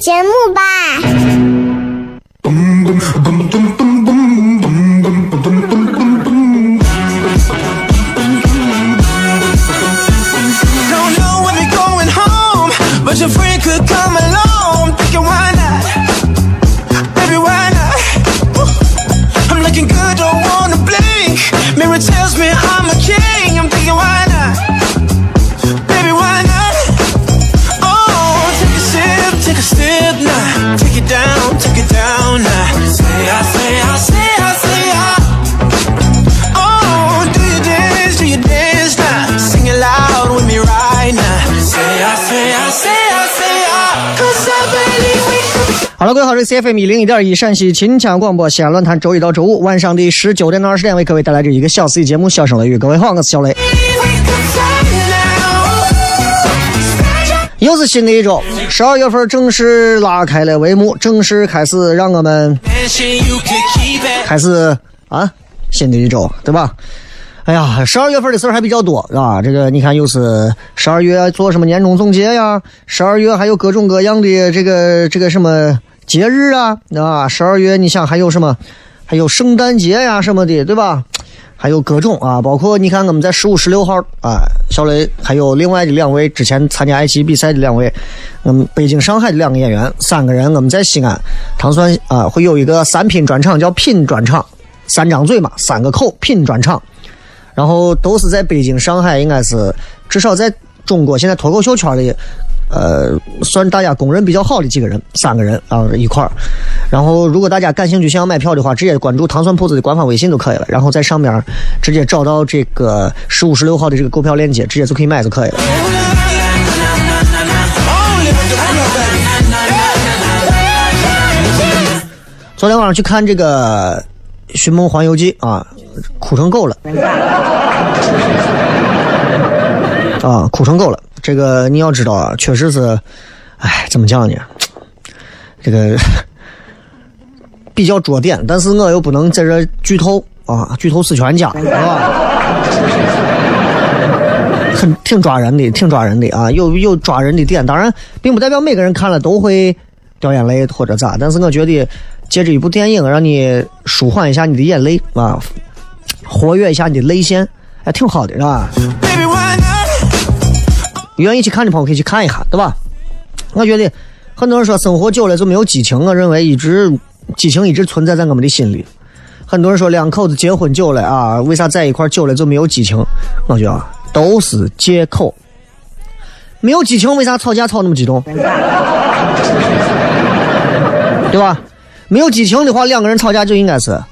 节目吧。C F M 一零一点一陕西秦腔广播西安论坛，周一到周五晚上的十九点到二十点为各位带来这一个小时的节目《笑声雷雨》。各位好，我是小雷。又是新的一周，十二月份正式拉开了帷幕，正式开始让我们开始啊，新的一周，对吧？哎呀，十二月份的事儿还比较多，是吧？这个你看，又是十二月做什么年终总结呀？十二月还有各种各样的这个这个什么？节日啊，啊，十二月你想还有什么？还有圣诞节呀什么的，对吧？还有各种啊，包括你看我们在十五、十六号啊，小雷还有另外的两位之前参加爱奇艺比赛的两位，我们北京、上海的两个演员，三个人我们在西安唐蒜啊会有一个三品专场，叫品专场，三张嘴嘛，三个口品专场，然后都是在北京、上海，应该是至少在中国现在脱口秀圈里。呃，算大家公认比较好的几个人，三个人啊一块儿。然后，如果大家感兴趣想要买票的话，直接关注糖蒜铺子的官方微信就可以了。然后在上面直接找到这个十五、十六号的这个购票链接，直接就可以买就可以了。昨天晚上去看这个《寻梦环游记》啊，哭成狗了。啊，哭成狗了。这个你要知道啊，确实是，哎，怎么讲呢？这个比较着点，但是我又不能在这剧透啊，剧透死全家，是吧？很挺抓人的，挺抓人的啊，有有抓人的点。当然，并不代表每个人看了都会掉眼泪或者咋，但是我觉得借着一部电影，让你舒缓一下你的眼泪啊，活跃一下你的泪腺，还挺好的，是吧？Baby,？不愿意去看的朋友可以去看一下，对吧？我觉得很多人说生活久了就没有激情，我认为一直激情一直存在在我们的心里。很多人说两口子结婚久了啊，为啥在一块久了就没有激情？我觉得都是借口。没有激情，为啥吵架吵那么激动？对吧？没有激情的话，两个人吵架就应该是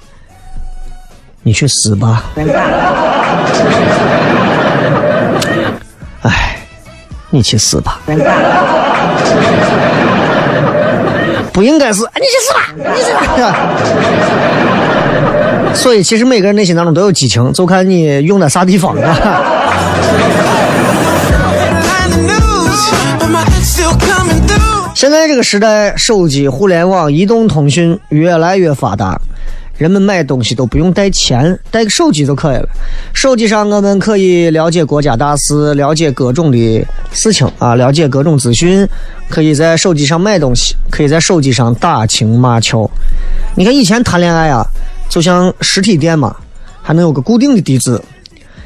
你去死吧。你去死吧！不应该是你去死吧！你去死吧！所以，其实每个人内心当中都有激情，就看你用在啥地方了。现在这个时代，手机、互联网、移动通讯越来越发达，人们买东西都不用带钱，带个手机就可以了。手机上我们可以了解国家大事，了解各种的事情啊，了解各种资讯。可以在手机上买东西，可以在手机上打情骂俏。你看以前谈恋爱啊，就像实体店嘛，还能有个固定的地址。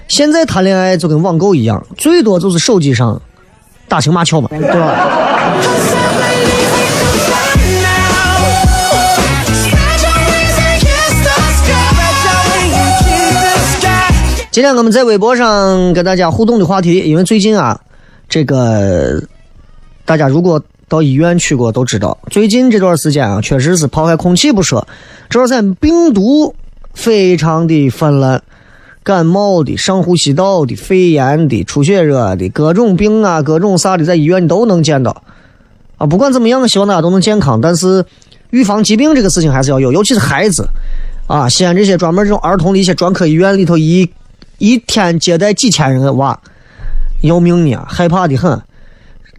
现在谈恋爱就跟网购一样，最多就是手机上打情骂俏嘛，对吧？今天我们在微博上跟大家互动的话题，因为最近啊，这个大家如果到医院去过都知道，最近这段时间啊，确实是抛开空气不说，这段时间病毒非常的泛滥，感冒的、上呼吸道的、肺炎的、出血热的各种病啊，各种啥的，在医院都能见到啊。不管怎么样，希望大家都能健康，但是预防疾病这个事情还是要有，尤其是孩子啊。西安这些专门这种儿童的一些专科医院里头一。一天接待几千人的娃，要命呢，害怕的很。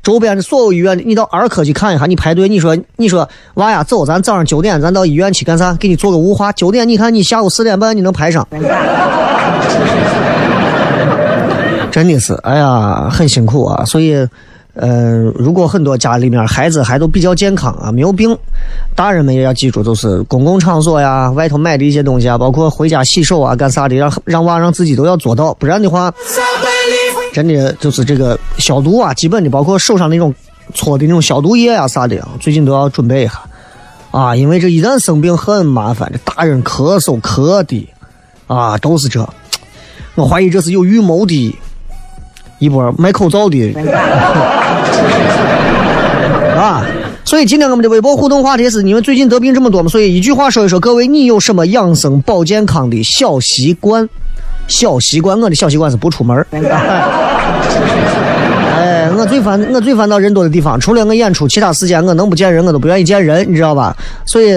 周边的所有医院，你到儿科去看一下，你排队，你说你说娃呀，走，咱早上九点，咱到医院去干啥？给你做个雾化。九点，你看你下午四点半你能排上？真的是，哎呀，很辛苦啊，所以。呃，如果很多家里面孩子还都比较健康啊，没有病，大人们也要记住，就是公共场所呀、外头买的一些东西啊，包括回家洗手啊、干啥的，让让娃让自己都要做到，不然的话，真的就是这个消毒啊，基本的，包括手上那种搓的那种消毒液啊啥的，最近都要准备一下啊，因为这一旦生病很麻烦，这大人咳嗽咳的啊，都是这，我怀疑这是有预谋的。一波卖口罩的 啊，所以今天我们的微博互动话题是：你们最近得病这么多吗？所以一句话说一说，各位，你有什么养生保健康的小习惯？小习惯，我的小习惯是不出门 哎，我最烦我最烦到人多的地方，除了我演出，其他时间我能不见人我都不愿意见人，你知道吧？所以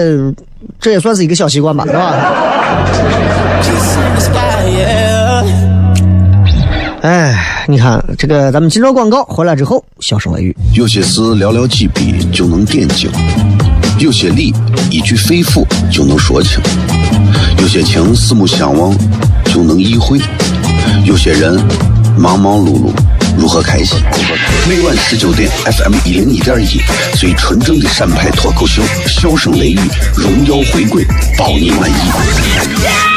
这也算是一个小习惯吧，是吧？哎，你看这个，咱们进入广告回来之后，笑声雷雨。有些事寥寥几笔就能点睛，有些理一句肺腑就能说清，有些情四目相望就能意会，有些人忙忙碌碌如何开心？每晚十九点，FM 一零一点一，最纯正的陕派脱口秀，笑声雷雨，荣耀回归，包你满意。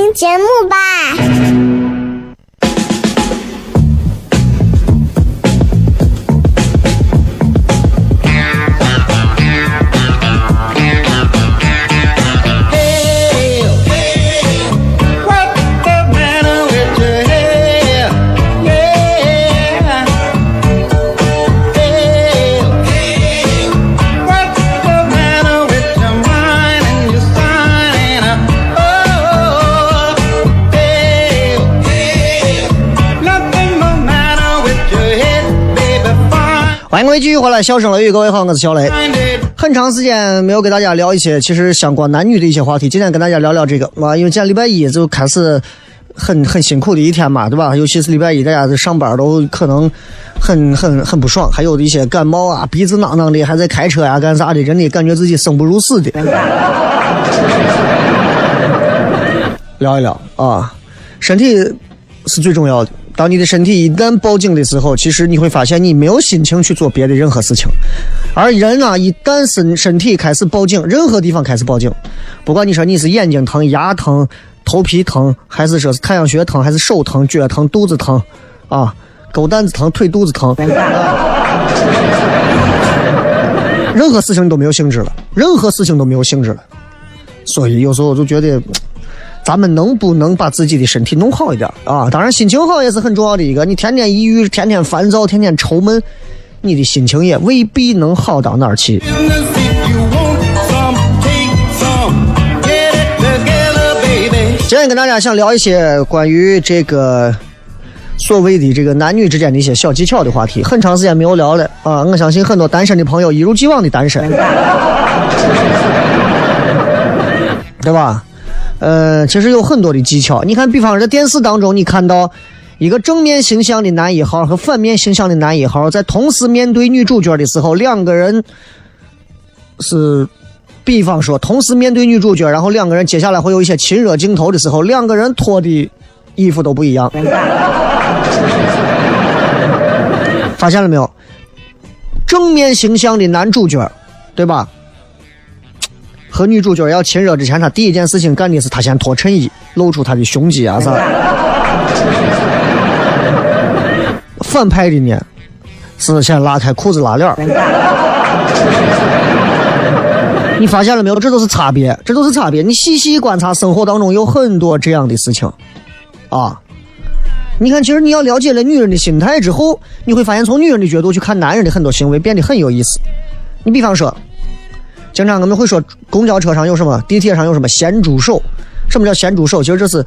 听节目吧。欢迎各位继续回来，笑声雷雨，各位好，我是小雷。很长时间没有给大家聊一些其实相关男女的一些话题，今天跟大家聊聊这个啊，因为今天礼拜一就开始很很辛苦的一天嘛，对吧？尤其是礼拜一，大家在上班都可能很很很不爽，还有的一些感冒啊，鼻子囔囔的，还在开车呀，干啥的，真的感觉自己生不如死的。聊一聊啊，身体是最重要的。当你的身体一旦报警的时候，其实你会发现你没有心情去做别的任何事情。而人啊，一旦身身体开始报警，任何地方开始报警，不管你说你是眼睛疼、牙疼、头皮疼，还是说是太阳穴疼，还是手疼、脚疼、肚子疼，啊，狗蛋子疼、腿肚子疼，任何事情你都没有兴致了，任何事情都没有兴致了。所以有时候我就觉得，咱们能不能把自己的身体弄好一点啊？当然，心情好也是很重要的一个。你天天抑郁，天天烦躁，天天愁闷，你的心情也未必能好到哪儿去。今天跟大家想聊一些关于这个所谓的这个男女之间的一些小技巧的话题，很长时间没有聊了啊！我相信很多单身的朋友一如既往的单身，对吧？呃，其实有很多的技巧。你看，比方说在电视当中，你看到一个正面形象的男一号和反面形象的男一号在同时面对女主角的时候，两个人是。比方说，同时面对女主角，然后两个人接下来会有一些亲热镜头的时候，两个人脱的衣服都不一样。发现了没有？正面形象的男主角，对吧？和女主角要亲热之前，他第一件事情干的是他先脱衬衣，露出他的胸肌啊啥。反派的呢，是先拉开裤子拉链。你发现了没有？这都是差别，这都是差别。你细细观察，生活当中有很多这样的事情，啊！你看，其实你要了解了女人的心态之后，你会发现，从女人的角度去看男人的很多行为变得很有意思。你比方说，经常我们会说，公交车上有什么，地铁上有什么咸猪手？什么叫咸猪手？其实这是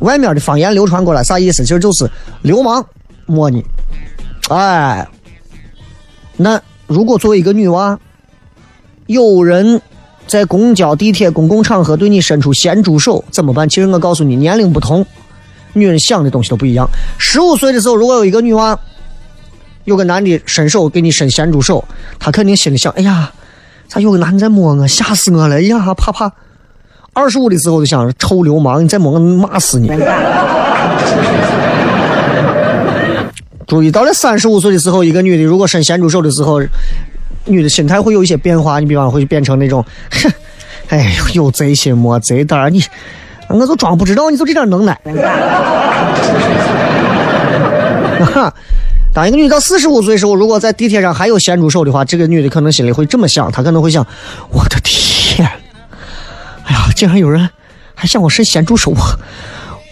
外面的方言流传过来，啥意思？其实就是流氓摸你。哎，那如果作为一个女娃。有人在公交、地铁、公共场合对你伸出咸猪手，怎么办？其实我告诉你，年龄不同，女人想的东西都不一样。十五岁的时候，如果有一个女娃，有个男的伸手给你伸咸猪手，她肯定心里想：哎呀，咋有个男的在摸我？吓死我了！呀，怕怕。二十五的时候就想着：臭流氓，你再摸我，骂死你！注意，到了三十五岁的时候，一个女的如果伸咸猪手的时候。女的心态会有一些变化，你比方会变成那种，哼，哎呦，有贼心没贼胆，你，我就装不知道，你就这点能耐。哈，当一个女到四十五岁时候，如果在地铁上还有咸猪手的话，这个女的可能心里会这么想，她可能会想，我的天，哎呀，竟然有人 还向我伸咸猪手，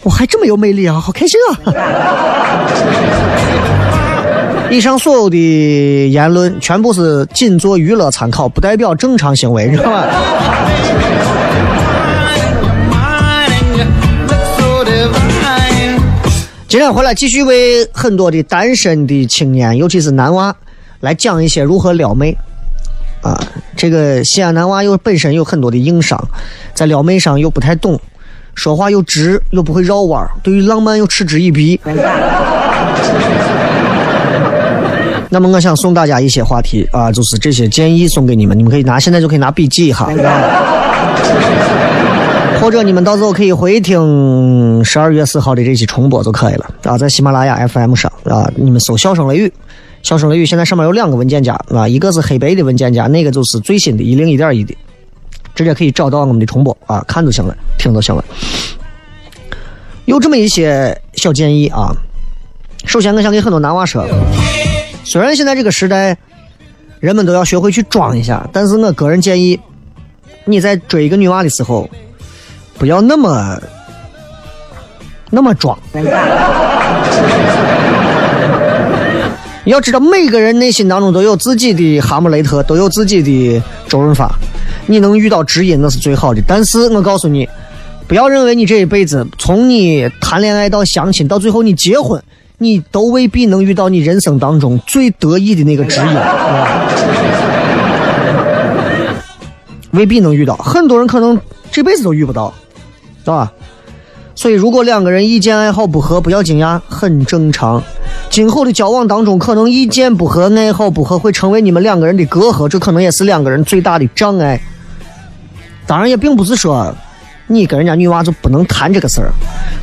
我还这么有魅力啊，好开心啊！以上所有的言论全部是仅做娱乐参考，不代表正常行为，知道吧？今天回来继续为很多的单身的青年，尤其是男娃，来讲一些如何撩妹。啊，这个西安男娃又本身有很多的硬伤，在撩妹上又不太懂，说话又直又不会绕弯，对于浪漫又嗤之以鼻。那么我想送大家一些话题啊，就是这些建议送给你们，你们可以拿，现在就可以拿笔记一下，或者你们到时候可以回听十二月四号的这期重播就可以了啊，在喜马拉雅 FM 上啊，你们搜“笑声雷雨”，“笑声雷雨”现在上面有两个文件夹啊，一个是黑白的文件夹，那个就是最新的一零一点一的，直接可以找到我们的重播啊，看就行了，听就行了。有这么一些小建议啊，首先我想给很多男娃说。虽然现在这个时代，人们都要学会去装一下，但是我个人建议，你在追一个女娃的时候，不要那么那么装。要知道，每个人内心当中都有自己的哈姆雷特，都有自己的周润发。你能遇到知音那是最好的，但是我告诉你，不要认为你这一辈子，从你谈恋爱到相亲，到最后你结婚。你都未必能遇到你人生当中最得意的那个知音，未必能遇到。很多人可能这辈子都遇不到，是吧？所以，如果两个人意见爱好不合，不要惊讶，很正常。今后的交往当中，可能意见不合、爱好不合会成为你们两个人的隔阂，这可能也是两个人最大的障碍。当然，也并不是说你跟人家女娃就不能谈这个事儿。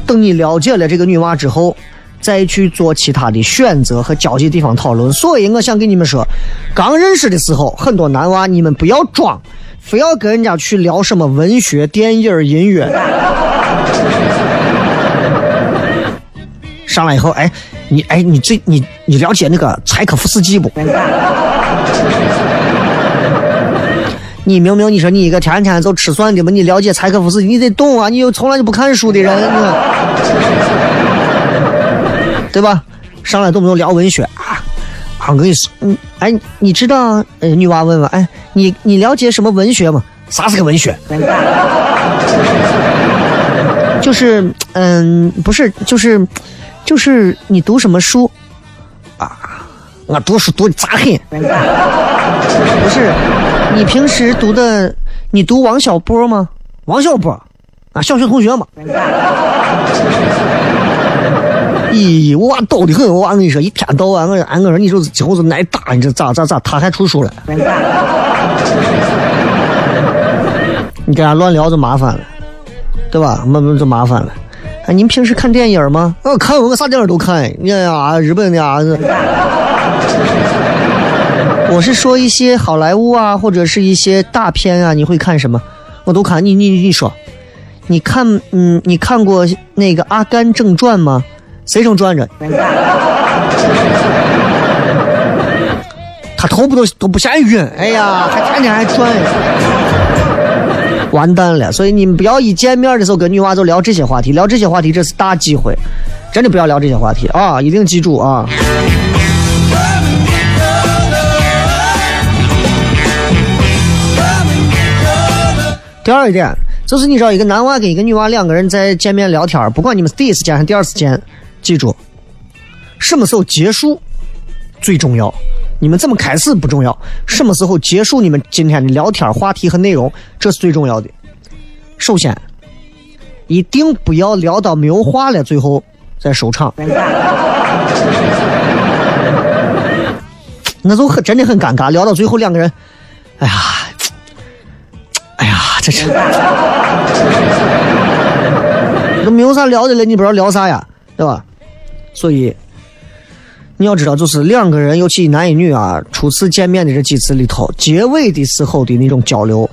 等你了解了这个女娃之后。再去做其他的选择和交际地方讨论，所以我想跟你们说，刚认识的时候，很多男娃你们不要装，非要跟人家去聊什么文学、电影、音乐，上来以后，哎，你哎，你这你你了解那个柴可夫斯基不？你明明你说你一个天天就吃蒜的嘛，你了解柴可夫斯基，你得懂啊！你又从来就不看书的人，对吧？上来动不动聊文学啊！我跟你说，嗯，哎，你知道？呃，女娃问问，哎，你你了解什么文学吗？啥是个文学？就是，嗯，不是，就是，就是你读什么书啊？我读书读的咋很？不是，你平时读的，你读王小波吗？王小波啊，小学同学嘛。咦，我娃逗的很，我娃跟你说，一天到晚我俺我说你说今后是挨打，你这咋咋咋？他还出书了。你跟他乱聊就麻烦了，对吧？慢慢就麻烦了。哎，您平时看电影吗？我看，我啥电影都看。你看呀，日本的啊。我是说一些好莱坞啊，或者是一些大片啊，你会看什么？我都看。你你你说，你看，嗯，你看过那个《阿甘正传》吗？谁正转着？他头不都都不嫌晕？哎呀，还天天还转，完蛋了！所以你们不要一见面的时候跟女娃就聊这些话题，聊这些话题这是大忌讳，真的不要聊这些话题啊！一定记住啊！第二一点就是，你知道一个男娃跟一个女娃两个人在见面聊天，不管你们第一次见还是第二次见。记住，什么时候结束最重要。你们怎么开始不重要，什么时候结束你们今天的聊天话题和内容，这是最重要的。首先，一定不要聊到没有话了，最后再收场，那就很真的很尴尬。聊到最后，两个人，哎呀，哎呀，这是 都没有啥聊的了，你不知道聊啥呀，对吧？所以，你要知道，就是两个人，尤其一男一女啊，初次见面的这几次里头，结尾的时候的那种交流，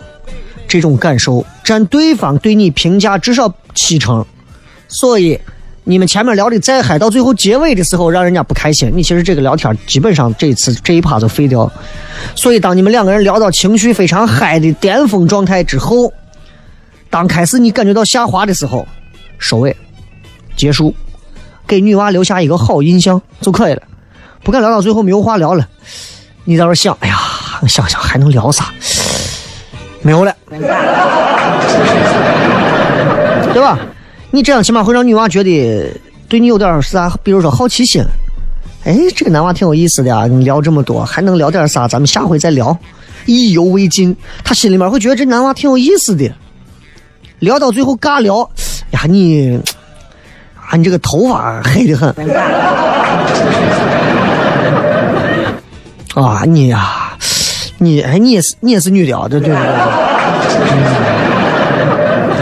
这种感受，占对方对你评价至少七成。所以，你们前面聊的再嗨，到最后结尾的时候，让人家不开心，你其实这个聊天基本上这一次这一趴就废掉。所以，当你们两个人聊到情绪非常嗨的巅峰状态之后，当开始你感觉到下滑的时候，收尾，结束。给女娃留下一个好印象就可以了，不敢聊到最后没有话聊了。你在这想，哎呀，想想还能聊啥？没有了，对吧？你这样起码会让女娃觉得对你有点啥，比如说好奇心。哎，这个男娃挺有意思的啊，你聊这么多，还能聊点啥？咱们下回再聊，意犹未尽。他心里面会觉得这男娃挺有意思的。聊到最后尬聊，呀，你。你这个头发黑的很 啊！你呀，你哎，你也是你也是女的啊？对对对，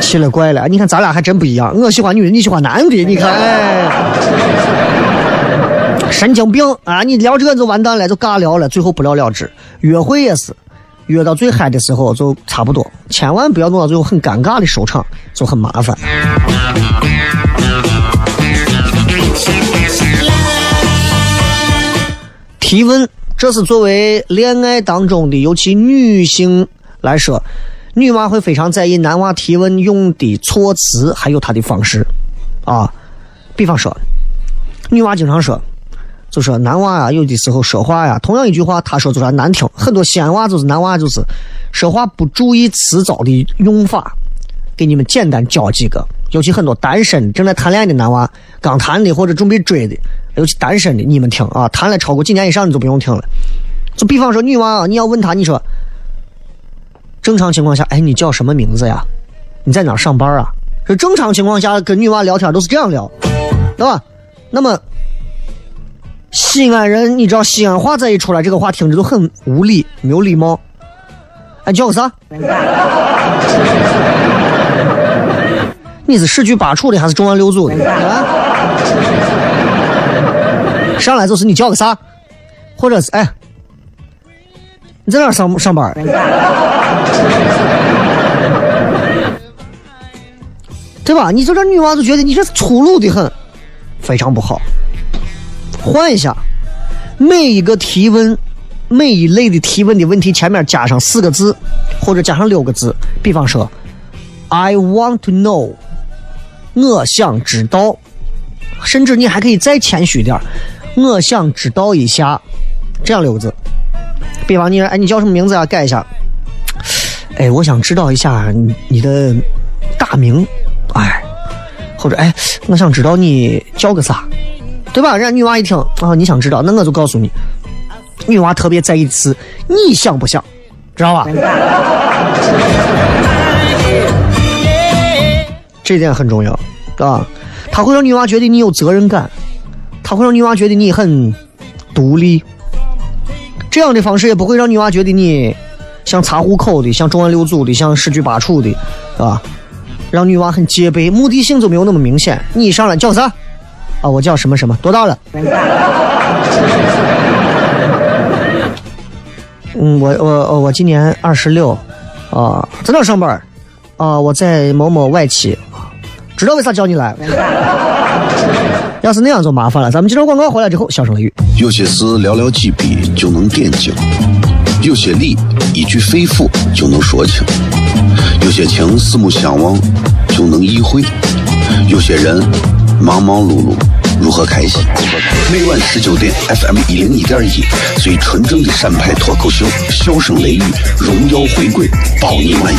奇了怪了！你看咱俩还真不一样，我喜欢女的，你喜欢男的，你看，哎，神经病啊！你聊这个就完蛋了，就尬聊了，最后不了了之。约会也是，约到最嗨的时候就差不多，千万不要弄到最后很尴尬的收场，就很麻烦。提问，这是作为恋爱当中的，尤其女性来说，女娃会非常在意男娃提问用的措辞，还有他的方式，啊，比方说，女娃经常说，就说男娃呀，有的时候说话呀，同样一句话，他说就说难听，很多西安娃就是男娃就是说话不注意词藻的用法，给你们简单教几个，尤其很多单身正在谈恋爱的男娃，刚谈的或者准备追的。尤其单身的，你们听啊，谈了超过几年以上，你就不用听了。就比方说女娃，你要问她，你说，正常情况下，哎，你叫什么名字呀？你在哪上班啊？这正常情况下跟女娃聊天都是这样聊，对吧？那么西安人，你知道西安话再一出来，这个话听着就很无礼，没有礼貌。哎，叫个啥？你是市局八处的还是中央六组的？啊？上来就是你叫个啥，或者是哎，你在哪上上班？对吧？你就这女娃就觉得你这粗鲁的很，非常不好。换一下，每一个提问，每一类的提问的问题前面加上四个字，或者加上六个字，比方说，I want to know，我想知道，甚至你还可以再谦虚点我想知道一下，这样六个字。比方你，哎，你叫什么名字啊？改一下。哎，我想知道一下你你的大名，哎，或者哎，我想知道你叫个啥，对吧？人家女娃一听啊，你想知道，那我就告诉你，女娃特别在意的是你想不想，知道吧？这点很重要，啊，他会让女娃觉得你有责任感，他会让女娃觉得你很独立，这样的方式也不会让女娃觉得你。像查户口的，像重案六组的，像十局八处的，啊？让女娃很戒备，目的性就没有那么明显。你一上来叫啥？啊，我叫什么什么，多大了？嗯，我我我今年二十六，啊，在哪上班？啊，我在某某外企。知道为啥叫你来？要是那样就麻烦了。咱们接着广告回来之后，小声雷雨。有些事寥寥几笔就能点睛。有些理一句肺腑就能说清，有些情四目相望就能意会，有些人忙忙碌碌如何开心？每晚十九点，FM 一零一点一，最纯正的陕派脱口秀，笑声雷雨，荣耀回归，保你满意。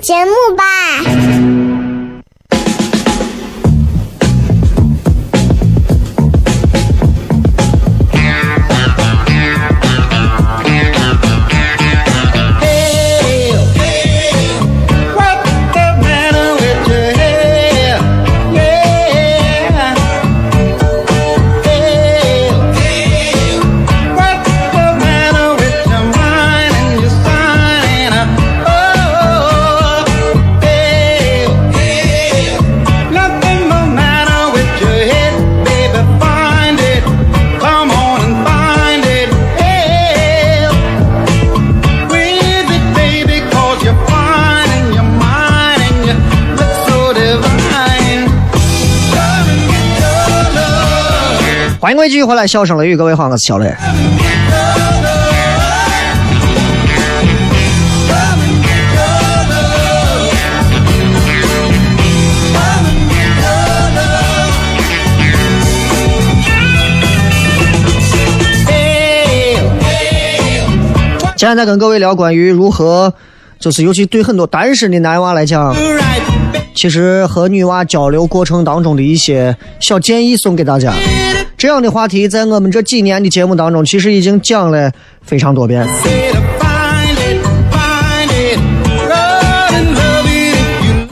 节目吧。欢迎各位继续回来，笑声雷雨，各位好，我是小雷。今天在跟各位聊关于如何，就是尤其对很多单身的男娃来讲，其实和女娃交流过程当中的一些小建议，送给大家。这样的话题在我们这几年的节目当中，其实已经讲了非常多遍。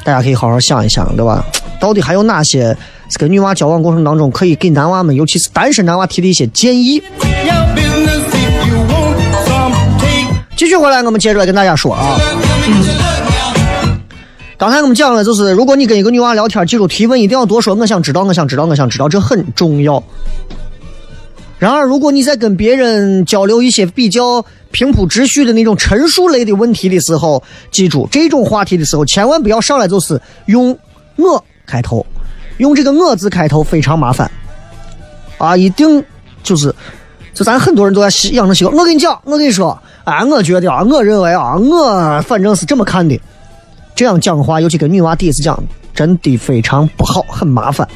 大家可以好好想一想，对吧？到底还有哪些跟女娃交往过程当中可以给男娃们，尤其是单身男娃提的一些建议？继续回来，我们接着来跟大家说啊。刚才我们讲了，就是如果你跟一个女娃聊天，记住提问一定要多说。我想知道，我想知道，我想知道，这很重要。然而，如果你在跟别人交流一些比较平铺直叙的那种陈述类的问题的时候，记住这种话题的时候，千万不要上来就是用“我”开头，用这个“我”字开头非常麻烦啊！一定就是，就咱很多人都在养成习惯。我跟你讲，我跟你说，啊，我觉得啊，我认为啊，我反正是这么看的。这样讲话，尤其跟女娃第一次讲，真的非常不好，很麻烦。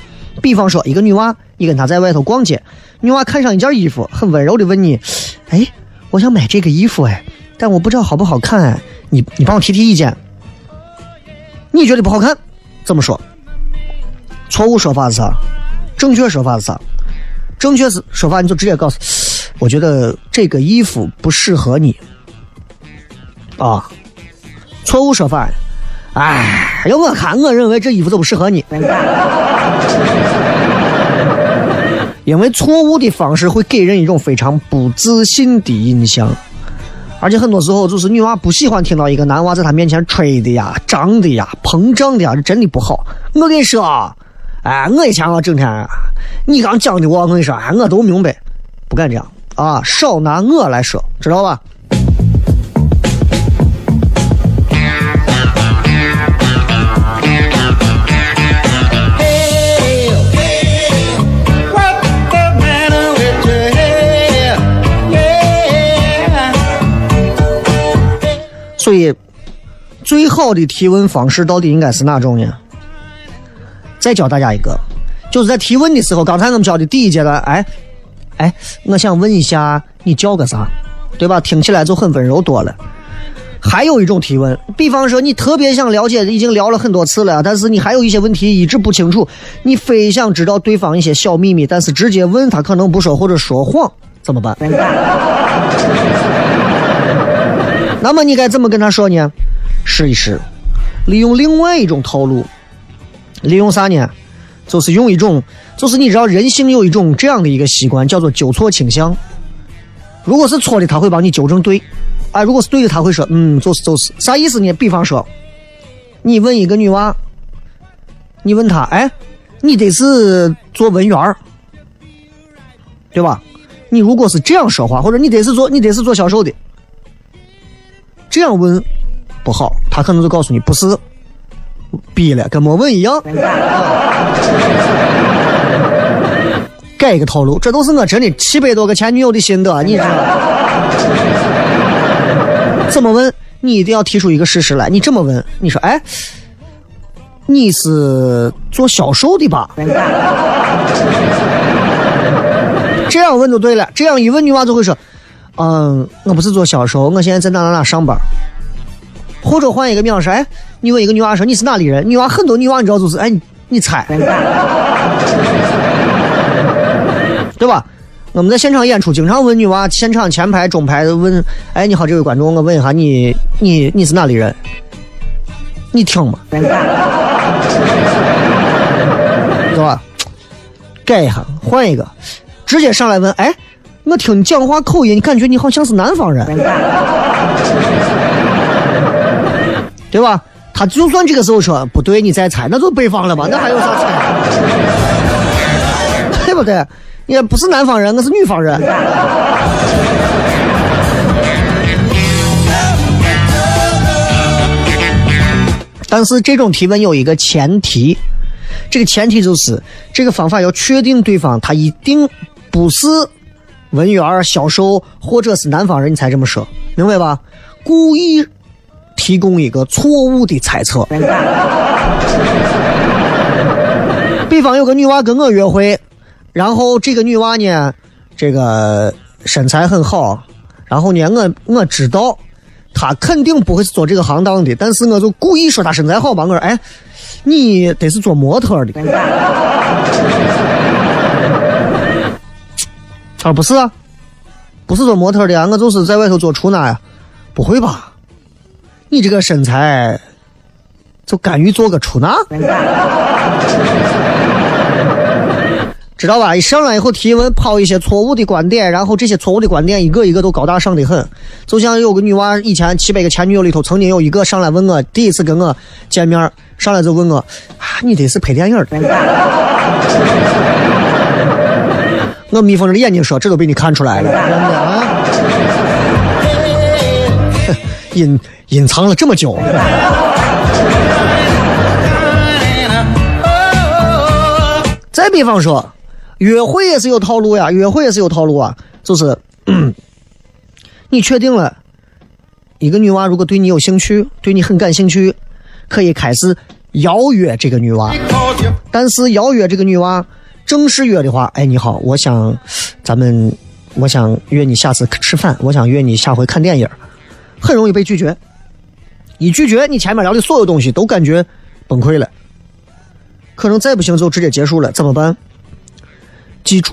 比方说，一个女娃，你跟她在外头逛街，女娃看上一件衣服，很温柔的问你：“哎，我想买这个衣服哎，但我不知道好不好看哎，你你帮我提提意见。”你觉得不好看，怎么说？错误说法是啥？正确说法是啥？正确是说法，你就直接告诉，我觉得这个衣服不适合你。啊，错误说法，哎，要我看，我认为这衣服都不适合你。因为错误的方式会给人一种非常不自信的印象，而且很多时候就是女娃不喜欢听到一个男娃在她面前吹的呀、胀的呀、膨胀的呀，这真的不好。我跟你说，啊哎，我以前我整天，你刚讲的我，我跟你说，哎，我都明白，不敢这样啊，少拿我来说，知道吧？所以，最好的提问方式到底应该是哪种呢？再教大家一个，就是在提问的时候，刚才我们教的第一阶段，哎，哎，我想问一下，你叫个啥？对吧？听起来就很温柔多了。还有一种提问，比方说你特别想了解，已经聊了很多次了，但是你还有一些问题一直不清楚，你非想知道对方一些小秘密，但是直接问他可能不说或者说谎，怎么办？那么你该怎么跟他说呢？试一试，利用另外一种套路，利用啥呢？就是用一种，就是你知道人性有一种这样的一个习惯，叫做纠错倾向。如果是错的，他会帮你纠正对；啊，如果是对的，他会说嗯，就是就是。啥意思呢？比方说，你问一个女娃，你问她，哎，你得是做文员儿，对吧？你如果是这样说话，或者你得是做，你得是做销售的。这样问不好，他可能就告诉你不是，逼了，跟没问一样。改一个套路，这都是我真的七百多个前女友的心得，你知道吗？怎么问？你一定要提出一个事实来。你这么问，你说，哎，你是做销售的吧？这样问就对了。这样一问，女娃就会说。嗯，我不是做销售，我现在在哪哪哪上班。或者换一个面说，哎，你问一个女娃说你是哪里人？女娃很多女娃你知道就是，哎，你猜，对吧？我们在现场演出，经常问女娃，现场前排、中排问，哎，你好，这位观众，我问一下你，你你是哪里人？你听嘛，对吧？改一下，换一个，直接上来问，哎。我听你讲话口音，感觉你好像是南方人，对吧？他就算这个时候说不对，你再猜，那就北方了吧？那还有啥猜？对不对？也不是南方人，我是女方人。但是这种提问有一个前提，这个前提就是这个方法要确定对方他一定不是。文员、销售或者是南方人，你才这么说，明白吧？故意提供一个错误的猜测。比方有个女娃跟我约会，然后这个女娃呢，这个身材很好，然后呢，我我知道她肯定不会是做这个行当的，但是我就故意说她身材好吧，我说哎，你得是做模特的。啊，不是啊，不是做模特的呀，我就是在外头做出纳呀。不会吧？你这个身材，就甘于做个出纳？知道吧？一上来以后提问，抛一些错误的观点，然后这些错误的观点一个一个都高大上的很。就像有个女娃，以前七百个前女友里头，曾经有一个上来问我，第一次跟我见面，上来就问我，啊，你得是拍电影的。我眯缝着眼睛说：“这都被你看出来了，真的啊！隐隐藏了这么久。”再比方说，约会也是有套路呀，约会也是有套路啊。就是，你确定了，一个女娃如果对你有兴趣，对你很感兴趣，可以开始邀约这个女娃，但是邀约这个女娃正式约的话，哎，你好，我想咱们，我想约你下次吃饭，我想约你下回看电影，很容易被拒绝。一拒绝，你前面聊的所有东西都感觉崩溃了，可能再不行就直接结束了，怎么办？记住，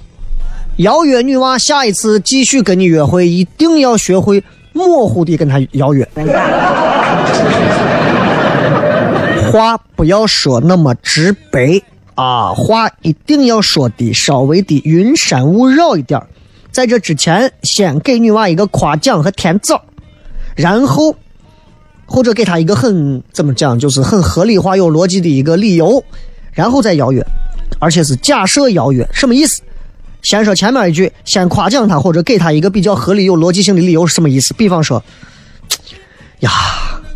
邀约女娃下一次继续跟你约会，一定要学会模糊的跟她邀约。话不要说那么直白啊，话一定要说的稍微的云山雾绕一点在这之前，先给女娃一个夸奖和甜枣，然后或者给她一个很怎么讲，就是很合理化、有逻辑的一个理由，然后再邀约，而且是假设邀约，什么意思？先说前面一句，先夸奖她，或者给她一个比较合理、有逻辑性的理由是什么意思？比方说，呀。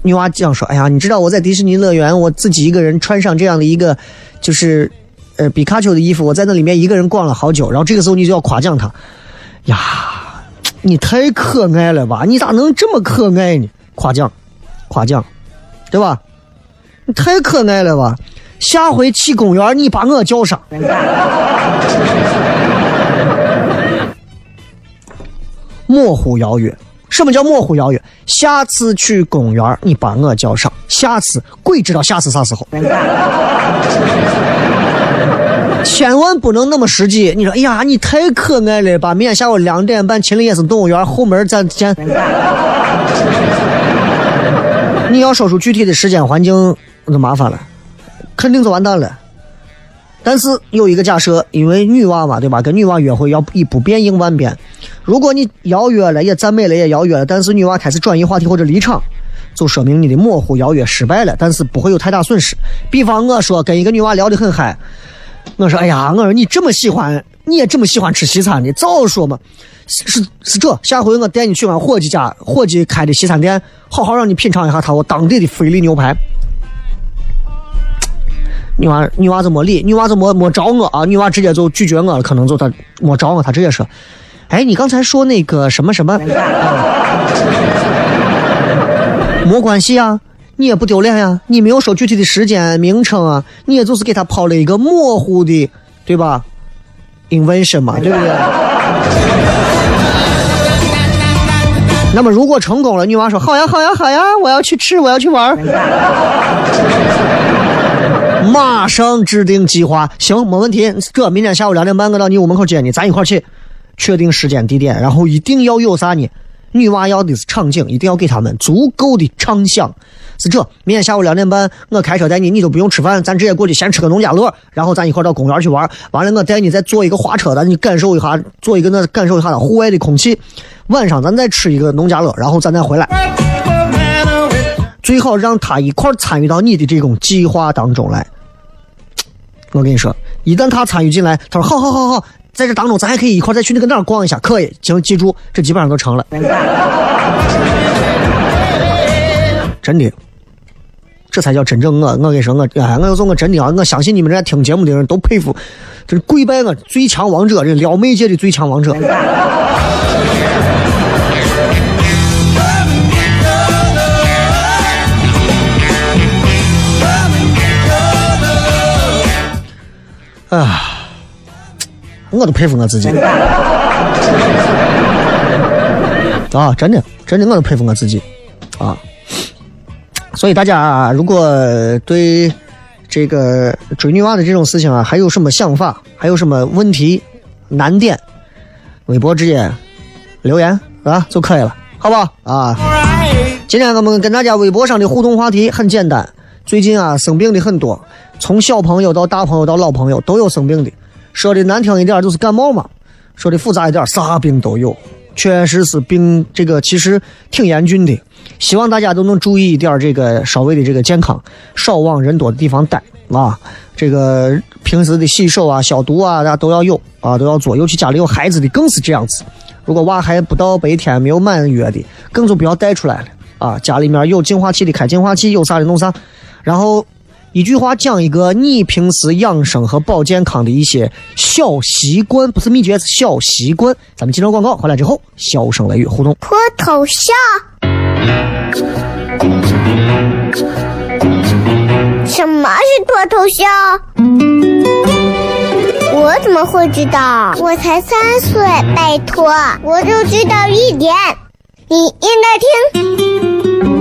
女娃这样说：“哎呀，你知道我在迪士尼乐园，我自己一个人穿上这样的一个，就是，呃，皮卡丘的衣服，我在那里面一个人逛了好久。然后这个时候你就要夸奖他，呀，你太可爱了吧？你咋能这么可爱呢？夸奖，夸奖，对吧？你太可爱了吧？下回去公园你把我叫上。模糊邀约。”什么叫模糊邀约？下次去公园，你把我叫上。下次鬼知道下次啥时候。千万不能那么实际。你说，哎呀，你太可爱了吧！明天下午两点半，秦岭野生动物园后门咱见。你要说出具体的时间环境，那就麻烦了，肯定就完蛋了。但是有一个假设，因为女娃嘛，对吧？跟女娃约会要以不变应万变。如果你邀约了，也赞美了，也邀约了，但是女娃开始转移话题或者离场，就说明你的模糊邀约失败了。但是不会有太大损失。比方我说跟一个女娃聊得很嗨，我说哎呀，我说你这么喜欢，你也这么喜欢吃西餐的，早说嘛。是是这，下回我带你去俺伙计家，伙计开的西餐店，好好让你品尝一下他我当地的菲力牛排。女娃女娃子没理，女娃子没没找我啊，女娃直接就拒绝我了，可能就她没找我，她直接说：“哎，你刚才说那个什么什么，没关系啊，你也不丢脸呀，你没有说具体的时间名称啊，你也就是给他抛了一个模糊的，对吧？invention 嘛，对不对？那么如果成功了，女娃说好呀好呀好呀，我要去吃，我要去玩。”马上制定计划，行，没问题。哥，明天下午两点半我到你屋门口接你，咱一块去，确定时间地点，然后一定要有啥呢？女娃要的是场景，一定要给他们足够的畅想。是这，明天下午两点半我开车带你，你都不用吃饭，咱直接过去先吃个农家乐，然后咱一块到公园去玩。完了，我带你再坐一个滑车，咱你感受一下，坐一个那感受一下户外的空气。晚上咱再吃一个农家乐，然后咱再回来。最好让他一块参与到你的这种计划当中来。我跟你说，一旦他参与进来，他说好好好好，在这当中咱还可以一块再去那个哪儿逛一下，可以。请记住，这基本上都成了。真的，这才叫真正我。我跟你说，我哎，我要说，我真的啊，我相信你们这听节目的人都佩服，这是跪拜我最强王者，这撩妹界的最强王者。啊，我都佩服我自己啊！真的，真的，我都佩服我自己啊！所以大家啊如果对这个追女娃的这种事情啊，还有什么想法，还有什么问题难点，微博直接留言啊就可以了，好不好啊？今天我们跟大家微博上的互动话题很简单，最近啊生病的很多。从小朋友到大朋友到老朋友都有生病的，说的难听一点就是感冒嘛，说的复杂一点啥病都有，确实是病这个其实挺严峻的，希望大家都能注意一点这个稍微的这个健康，少往人多的地方待啊，这个平时的洗手啊、消毒啊，大家都要有啊，都要做，尤其家里有孩子的更是这样子，如果娃还不到白天没有满月的，更就不要带出来了啊，家里面有净化器的开净化器，有啥的弄啥，然后。一句话讲一个你平时养生和保健康的一些小习惯，不是秘诀，是小习惯。咱们接着广告回来之后，笑声雷雨互动。脱头像？什么？么是脱头像？我怎么会知道？我才三岁，拜托，我就知道一点。你应该听，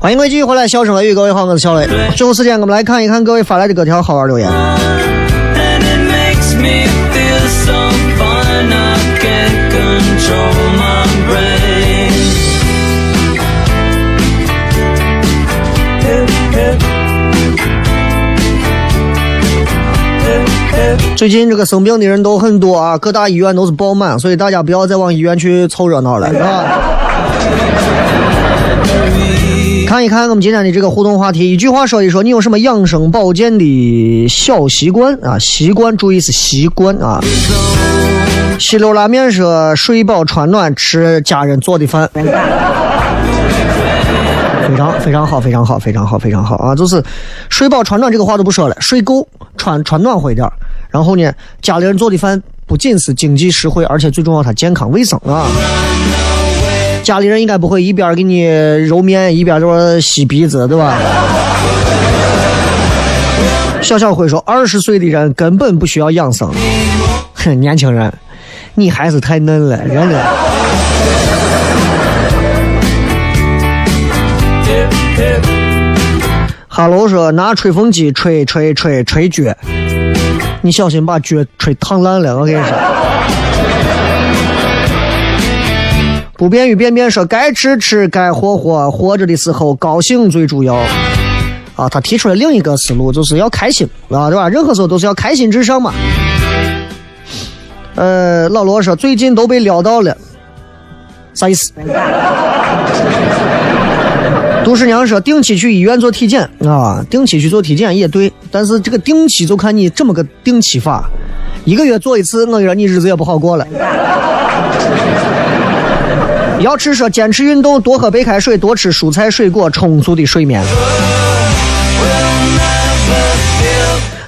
欢迎各位继续回来，笑声雷雨，各位好，我是小雷。最后时间，我们来看一看各位发来的各条好玩留言。最近这个生病的人都很多啊，各大医院都是爆满，所以大家不要再往医院去凑热闹了，是吧？看一看我们今天的这个互动话题，一句话说一说，你有什么养生保健的小习惯啊？习惯，注意是习惯啊。西流拉面说睡饱穿暖，吃家人做的饭，非常非常好，非常好，非常好，非常好啊！就是睡饱穿暖这个话都不说了，睡够，穿穿暖和一点，然后呢，家里人做的饭不仅是经济实惠，而且最重要它健康卫生啊。家里人应该不会一边给你揉面，一边在吸鼻子，对吧？小小辉说：“二十岁的人根本不需要养生。”哼，年轻人，你还是太嫩了，真的。哈喽说：“拿吹风机吹吹吹吹脚，你小心把脚吹烫烂了。”我跟你说。不便与便便说：“该吃吃，该活活，活着的时候高兴最主要。”啊，他提出了另一个思路，就是要开心啊，对吧？任何时候都是要开心至上嘛。呃，老罗说最近都被撩到了，啥意思？杜十娘说定期去医院做体检啊，定期去做体检也对，但是这个定期就看你这么个定期法，一个月做一次，我跟你说你日子也不好过了。要吃说坚持运动，多喝白开水，多吃蔬菜水果，充足的睡眠。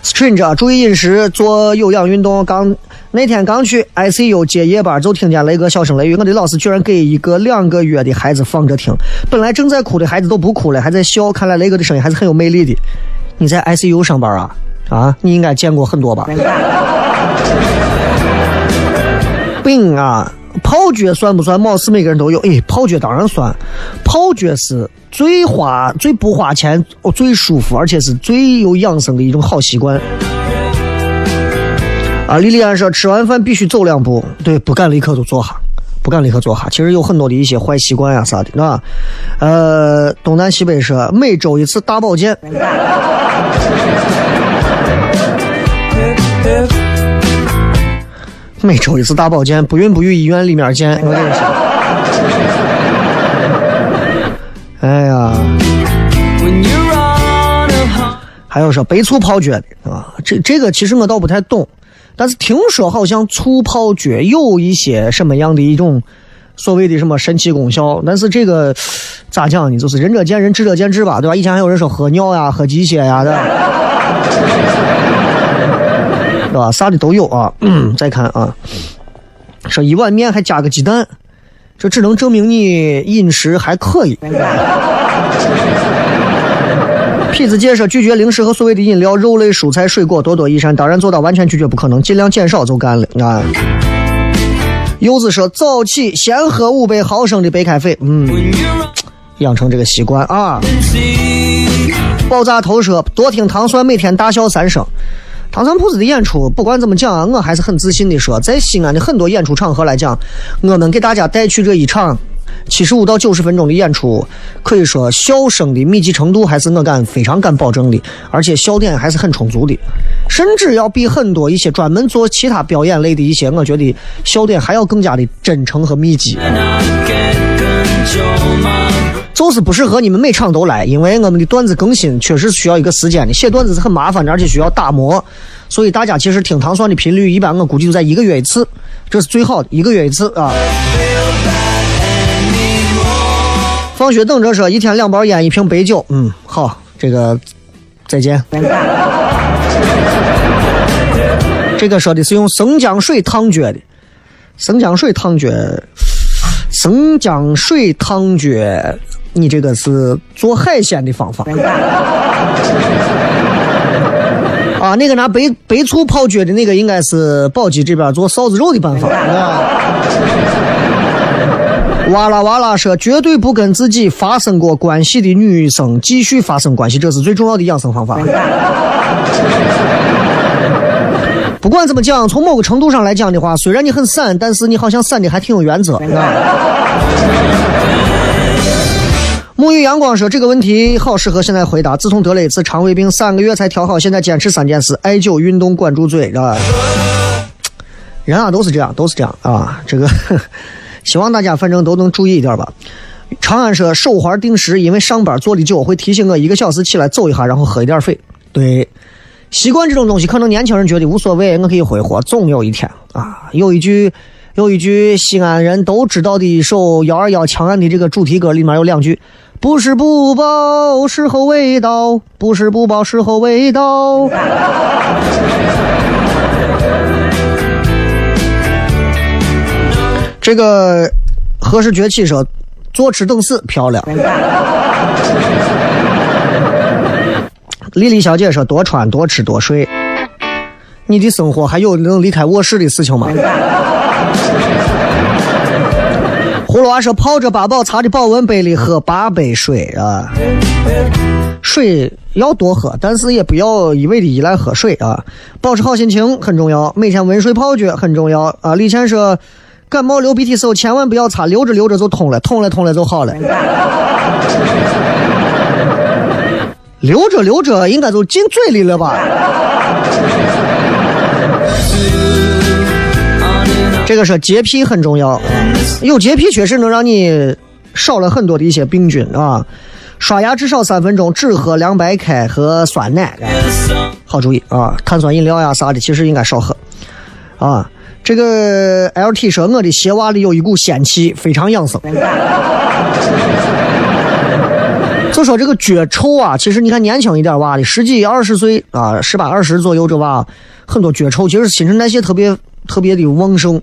Stranger，注意饮食，做有氧运动。刚那天刚去 ICU 接夜班，就听见雷哥笑声雷雨。我的老师居然给一个两个月的孩子放着听，本来正在哭的孩子都不哭了，还在笑。看来雷哥的声音还是很有魅力的。你在 ICU 上班啊？啊，你应该见过很多吧？病啊！泡脚算不算？貌似每个人都有。哎，泡脚当然算。泡脚是最花、最不花钱、哦最舒服，而且是最有养生的一种好习惯。啊，莉莉安说吃完饭必须走两步，对，不敢立刻就坐下，不敢立刻坐下。其实有很多的一些坏习惯呀啥的，啊。呃，东南西北说每周一次大保健。每周一次大保健，不孕不育医院里面见。我跟你说，哎呀，还有说白醋泡脚的啊，这这个其实我倒不太懂，但是听说好像醋泡脚有一些什么样的一种所谓的什么神奇功效，但是这个咋讲呢？就是仁者见仁，智者见智吧，对吧？以前还有人说喝尿呀、喝鸡血呀的。对吧？啥的都有啊。再看啊，说一碗面还加个鸡蛋，这只能证明你饮食还可以。痞子介说拒绝零食和所谓的饮料，肉类、蔬菜、水果多多益善。当然做到完全拒绝不可能，尽量减少就干了啊。柚子说早起先喝五百毫升的白开水，嗯，养成这个习惯啊。爆炸头说多听糖蒜，每天大笑三声。唐三铺子的演出，不管怎么讲啊，我还是很自信的说，在西安的很多演出场合来讲，我们给大家带去这一场七十五到九十分钟的演出，可以说笑声的密集程度还是我敢非常敢保证的，而且笑点还是很充足的，甚至要比很多一些专门做其他表演类的一些，我觉得笑点还要更加的真诚和密集。就是不适合你们每场都来，因为我们的段子更新确实需要一个时间的，写段子是很麻烦的，而且需要打磨，所以大家其实听糖蒜的频率一般我估计就在一个月一次，这是最好的一个月一次啊。放学等着说，一天两包烟，一瓶白酒，嗯，好，这个再见。这个说的是用生姜水烫脚的，生姜水烫脚。生姜水烫脚，你这个是做海鲜的方法。啊，那个拿白白醋泡脚的那个，应该是宝鸡这边做臊子肉的办法。哇啦哇啦说，绝对不跟自己发生过关系的女生继续发生关系，这是最重要的养生方法。不管怎么讲，从某个程度上来讲的话，虽然你很散，但是你好像散的还挺有原则。沐浴阳光说这个问题好适合现在回答。自从得了一次肠胃病，三个月才调好，现在坚持三件事：艾灸、运动、管住嘴。啊，人啊都是这样，都是这样啊。这个 希望大家反正都能注意一点吧。长安说手环定时，因为上班坐的久，会提醒我一个小时起来走一下，然后喝一点水。对。习惯这种东西，可能年轻人觉得无所谓，我可以挥霍，总有一天啊。有一句，有一句西安人都知道的一首幺二幺枪案的这个主题歌，里面有两句：不是不报，时候未到；不是不报，时候未到。这个何时崛起说，坐吃等死，漂亮。丽丽小姐说：“多穿多吃多睡，你的生活还有能离开卧室的事情吗？”葫芦娃说：“泡着八宝茶的保温杯里喝八杯水啊，水要多喝，但是也不要一味的依赖喝水啊，保持好心情很重要，每天温水泡脚很重要啊。”李倩说：“感冒流鼻涕时候千万不要擦，流着流着就通了，通了通了就好了。”流着流着，应该就进嘴里了吧？这个说洁癖很重要，有洁癖确实能让你少了很多的一些病菌啊。刷牙至少三分钟，只喝凉白开和酸奶，好注意啊。碳酸饮料呀啥的，其实应该少喝啊。这个 LT 说我的鞋袜里有一股仙气，非常养生。就说这个脚臭啊，其实你看年轻一点娃的，十几二十岁啊，十八二十左右这娃，很多脚臭，其实新陈代谢特别特别的旺盛，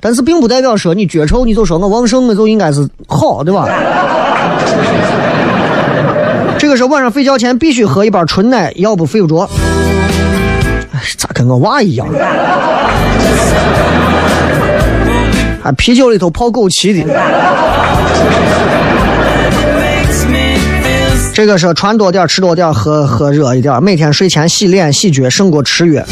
但是并不代表说你脚臭你就说我旺盛，我就应该是好，对吧？这个是晚上睡觉前必须喝一包纯奶，要不睡不着。咋跟我娃一样？啊，啤酒里头泡枸杞的。这个是穿多点，吃多点，喝喝热一点。每天睡前洗脸洗脚，胜过吃药。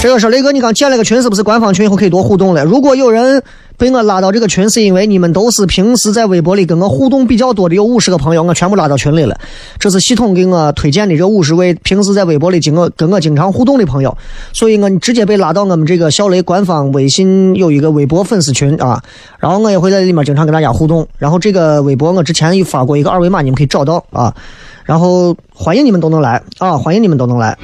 这个说雷哥，你刚建了个群，是不是官方群？以后可以多互动了。如果有人被我拉到这个群，是因为你们都是平时在微博里跟我互动比较多的，有五十个朋友，我全部拉到群里了。这是系统给我推荐的这五十位平时在微博里经我跟我经常互动的朋友，所以我直接被拉到我们这个小雷官方微信有一个微博粉丝群啊。然后我也会在里面经常跟大家互动。然后这个微博我之前有发过一个二维码，你们可以找到啊。然后欢迎你们都能来啊，欢迎你们都能来。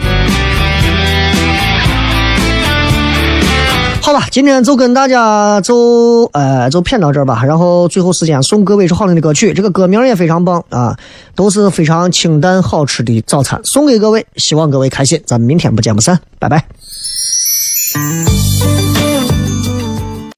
好吧，今天就跟大家就呃就骗到这儿吧。然后最后时间送各位一首好听的歌曲，这个歌名也非常棒啊，都是非常清淡好吃的早餐，送给各位，希望各位开心。咱们明天不见不散，拜拜。